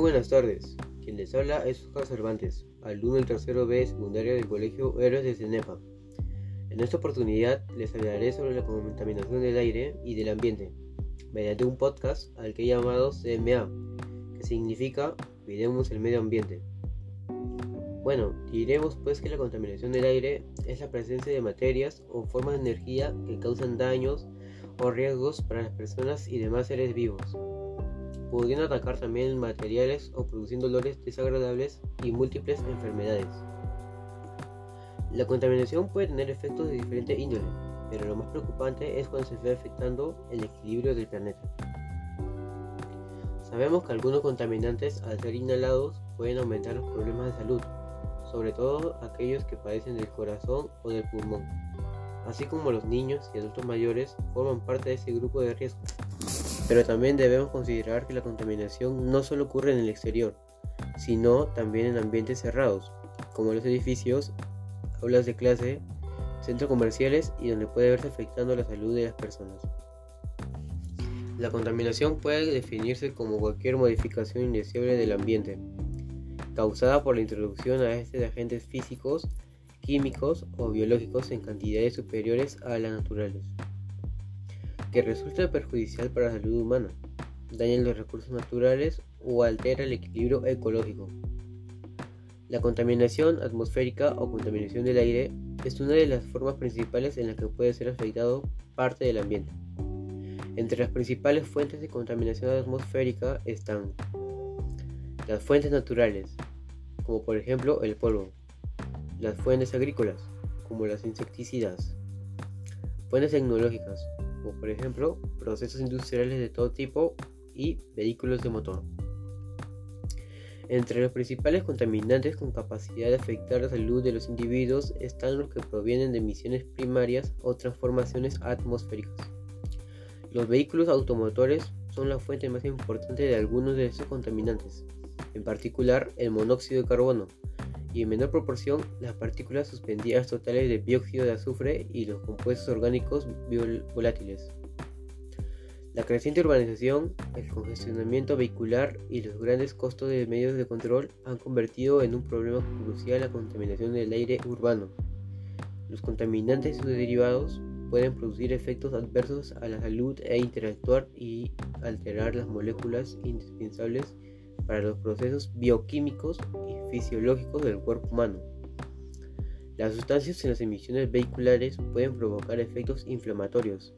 buenas tardes. Quien les habla es Oscar Cervantes, alumno del tercero B secundaria del Colegio Héroes de Cenepa. En esta oportunidad les hablaré sobre la contaminación del aire y del ambiente, mediante un podcast al que he llamado CMA, que significa Cuidemos el Medio Ambiente. Bueno, diremos pues que la contaminación del aire es la presencia de materias o formas de energía que causan daños o riesgos para las personas y demás seres vivos pudiendo atacar también materiales o produciendo dolores desagradables y múltiples enfermedades. La contaminación puede tener efectos de diferente índole, pero lo más preocupante es cuando se ve afectando el equilibrio del planeta. Sabemos que algunos contaminantes al ser inhalados pueden aumentar los problemas de salud, sobre todo aquellos que padecen del corazón o del pulmón, así como los niños y adultos mayores forman parte de ese grupo de riesgo. Pero también debemos considerar que la contaminación no solo ocurre en el exterior, sino también en ambientes cerrados, como los edificios, aulas de clase, centros comerciales y donde puede verse afectando la salud de las personas. La contaminación puede definirse como cualquier modificación indeseable del ambiente, causada por la introducción a este de agentes físicos, químicos o biológicos en cantidades superiores a las naturales que resulta perjudicial para la salud humana, daña los recursos naturales o altera el equilibrio ecológico. La contaminación atmosférica o contaminación del aire es una de las formas principales en las que puede ser afectado parte del ambiente. Entre las principales fuentes de contaminación atmosférica están las fuentes naturales, como por ejemplo el polvo, las fuentes agrícolas, como las insecticidas, fuentes tecnológicas, como por ejemplo procesos industriales de todo tipo y vehículos de motor. Entre los principales contaminantes con capacidad de afectar la salud de los individuos están los que provienen de emisiones primarias o transformaciones atmosféricas. Los vehículos automotores son la fuente más importante de algunos de estos contaminantes, en particular el monóxido de carbono, y en menor proporción las partículas suspendidas totales de dióxido de azufre y los compuestos orgánicos volátiles. La creciente urbanización, el congestionamiento vehicular y los grandes costos de medios de control han convertido en un problema crucial la contaminación del aire urbano. Los contaminantes y sus derivados pueden producir efectos adversos a la salud e interactuar y alterar las moléculas indispensables para los procesos bioquímicos y fisiológicos del cuerpo humano. Las sustancias en las emisiones vehiculares pueden provocar efectos inflamatorios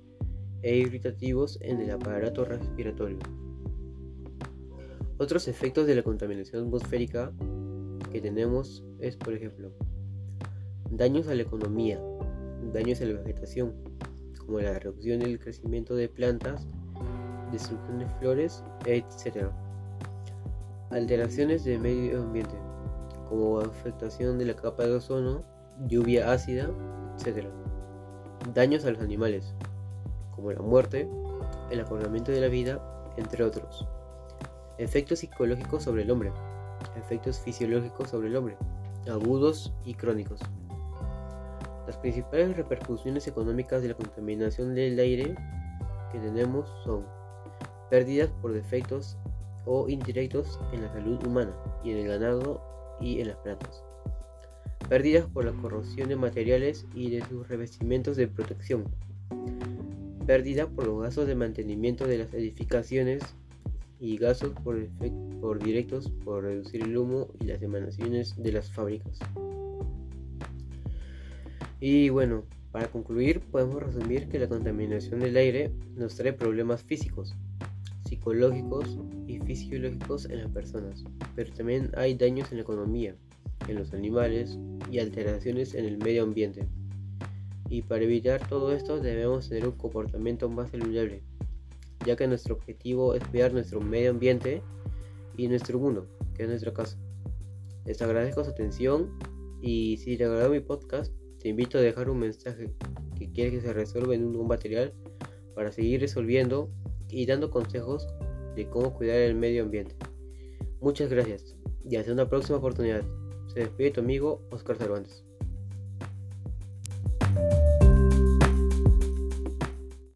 e irritativos en el aparato respiratorio. Otros efectos de la contaminación atmosférica que tenemos es, por ejemplo, daños a la economía, daños a la vegetación, como la reducción del crecimiento de plantas, destrucción de flores, etc. Alteraciones del medio ambiente, como afectación de la capa de ozono, lluvia ácida, etc. Daños a los animales, como la muerte, el acorralamiento de la vida, entre otros. Efectos psicológicos sobre el hombre, efectos fisiológicos sobre el hombre, agudos y crónicos. Las principales repercusiones económicas de la contaminación del aire que tenemos son pérdidas por defectos o indirectos en la salud humana y en el ganado y en las plantas. Pérdidas por la corrosión de materiales y de sus revestimientos de protección. Pérdida por los gastos de mantenimiento de las edificaciones y gastos por, por directos por reducir el humo y las emanaciones de las fábricas. Y bueno, para concluir podemos resumir que la contaminación del aire nos trae problemas físicos, psicológicos y fisiológicos en las personas, pero también hay daños en la economía, en los animales y alteraciones en el medio ambiente. Y para evitar todo esto debemos tener un comportamiento más saludable, ya que nuestro objetivo es cuidar nuestro medio ambiente y nuestro mundo, que es nuestra casa. Les agradezco su atención y si te agradó mi podcast, te invito a dejar un mensaje que quieres que se resuelva en un material para seguir resolviendo y dando consejos de cómo cuidar el medio ambiente. Muchas gracias y hasta una próxima oportunidad. Se despide tu amigo Oscar Cervantes.